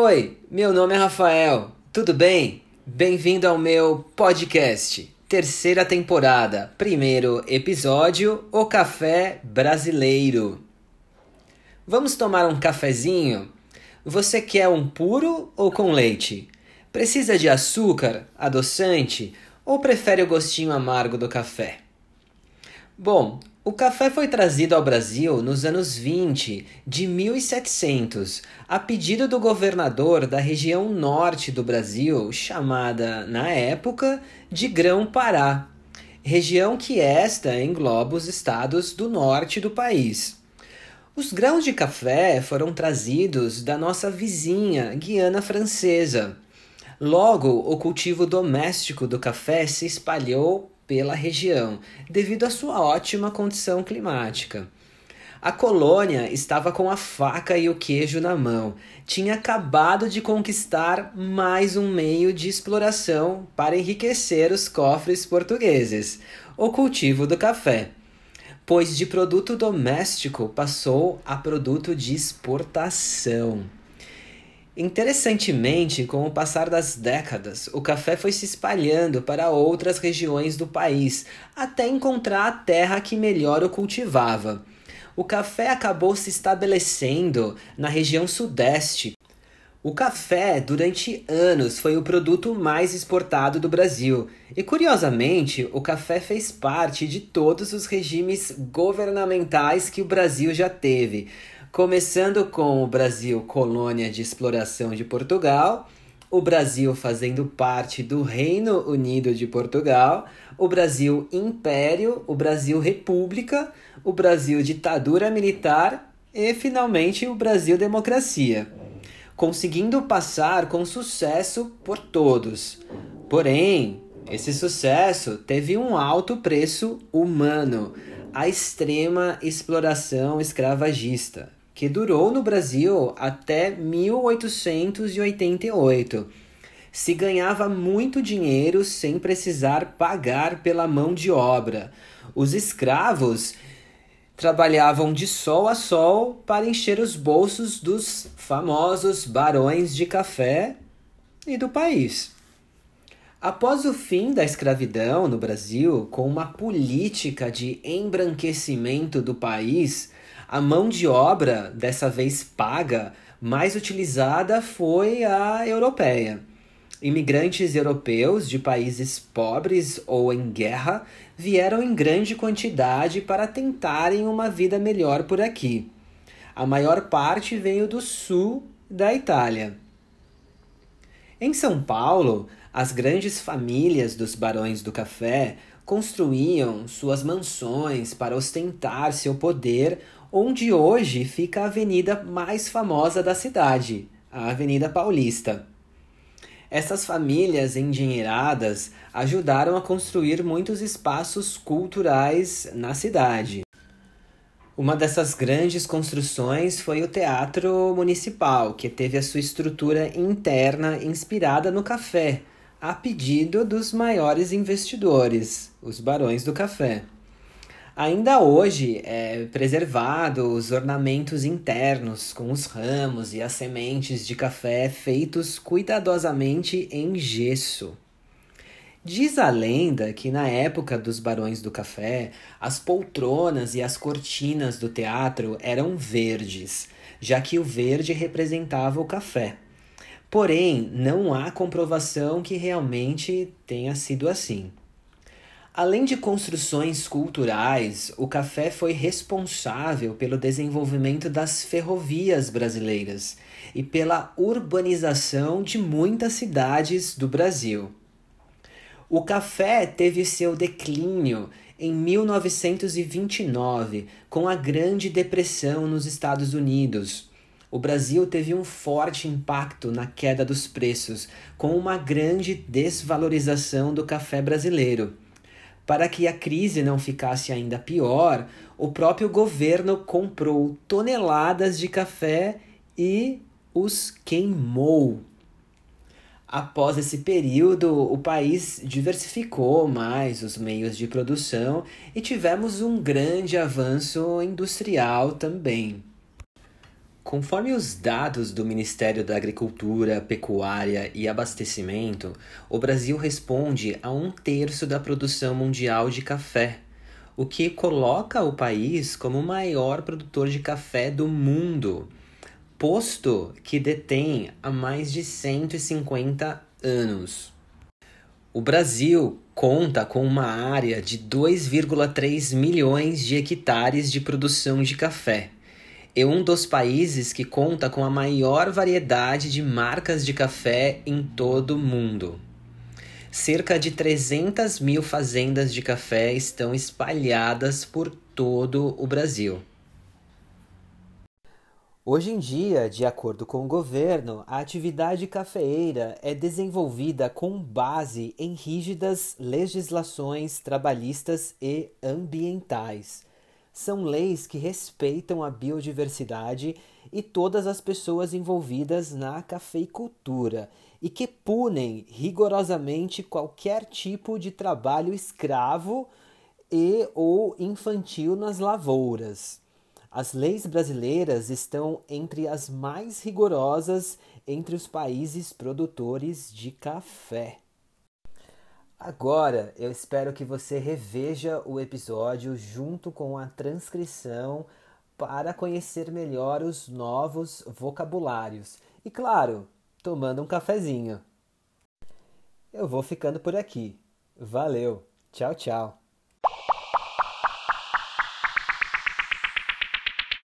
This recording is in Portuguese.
Oi, meu nome é Rafael, tudo bem? Bem-vindo ao meu podcast, terceira temporada, primeiro episódio: O Café Brasileiro. Vamos tomar um cafezinho? Você quer um puro ou com leite? Precisa de açúcar, adoçante ou prefere o gostinho amargo do café? Bom, o café foi trazido ao Brasil nos anos 20 de 1700, a pedido do governador da região norte do Brasil, chamada, na época, de Grão-Pará, região que esta engloba os estados do norte do país. Os grãos de café foram trazidos da nossa vizinha Guiana Francesa. Logo, o cultivo doméstico do café se espalhou pela região, devido à sua ótima condição climática. A colônia estava com a faca e o queijo na mão. Tinha acabado de conquistar mais um meio de exploração para enriquecer os cofres portugueses: o cultivo do café. Pois de produto doméstico passou a produto de exportação. Interessantemente, com o passar das décadas, o café foi se espalhando para outras regiões do país, até encontrar a terra que melhor o cultivava. O café acabou se estabelecendo na região sudeste. O café, durante anos, foi o produto mais exportado do Brasil. E curiosamente, o café fez parte de todos os regimes governamentais que o Brasil já teve começando com o Brasil colônia de exploração de Portugal, o Brasil fazendo parte do Reino Unido de Portugal, o Brasil Império, o Brasil República, o Brasil Ditadura Militar e finalmente o Brasil Democracia, conseguindo passar com sucesso por todos. Porém, esse sucesso teve um alto preço humano, a extrema exploração escravagista que durou no Brasil até 1888. Se ganhava muito dinheiro sem precisar pagar pela mão de obra. Os escravos trabalhavam de sol a sol para encher os bolsos dos famosos barões de café e do país. Após o fim da escravidão no Brasil, com uma política de embranquecimento do país, a mão de obra, dessa vez paga, mais utilizada foi a europeia. Imigrantes europeus de países pobres ou em guerra vieram em grande quantidade para tentarem uma vida melhor por aqui. A maior parte veio do sul da Itália. Em São Paulo, as grandes famílias dos barões do café construíam suas mansões para ostentar seu poder onde hoje fica a avenida mais famosa da cidade, a Avenida Paulista. Essas famílias endinheiradas ajudaram a construir muitos espaços culturais na cidade. Uma dessas grandes construções foi o Teatro Municipal, que teve a sua estrutura interna inspirada no café, a pedido dos maiores investidores, os barões do café. Ainda hoje é preservado os ornamentos internos com os ramos e as sementes de café feitos cuidadosamente em gesso. Diz a lenda que na época dos barões do café, as poltronas e as cortinas do teatro eram verdes, já que o verde representava o café. Porém, não há comprovação que realmente tenha sido assim. Além de construções culturais, o café foi responsável pelo desenvolvimento das ferrovias brasileiras e pela urbanização de muitas cidades do Brasil. O café teve seu declínio em 1929, com a Grande Depressão nos Estados Unidos. O Brasil teve um forte impacto na queda dos preços, com uma grande desvalorização do café brasileiro. Para que a crise não ficasse ainda pior, o próprio governo comprou toneladas de café e os queimou. Após esse período, o país diversificou mais os meios de produção e tivemos um grande avanço industrial também. Conforme os dados do Ministério da Agricultura, Pecuária e Abastecimento, o Brasil responde a um terço da produção mundial de café, o que coloca o país como o maior produtor de café do mundo, posto que detém há mais de 150 anos. O Brasil conta com uma área de 2,3 milhões de hectares de produção de café é um dos países que conta com a maior variedade de marcas de café em todo o mundo. Cerca de 300 mil fazendas de café estão espalhadas por todo o Brasil. Hoje em dia, de acordo com o governo, a atividade cafeeira é desenvolvida com base em rígidas legislações trabalhistas e ambientais são leis que respeitam a biodiversidade e todas as pessoas envolvidas na cafeicultura e que punem rigorosamente qualquer tipo de trabalho escravo e ou infantil nas lavouras. As leis brasileiras estão entre as mais rigorosas entre os países produtores de café. Agora, eu espero que você reveja o episódio junto com a transcrição para conhecer melhor os novos vocabulários. E claro, tomando um cafezinho. Eu vou ficando por aqui. Valeu. Tchau, tchau.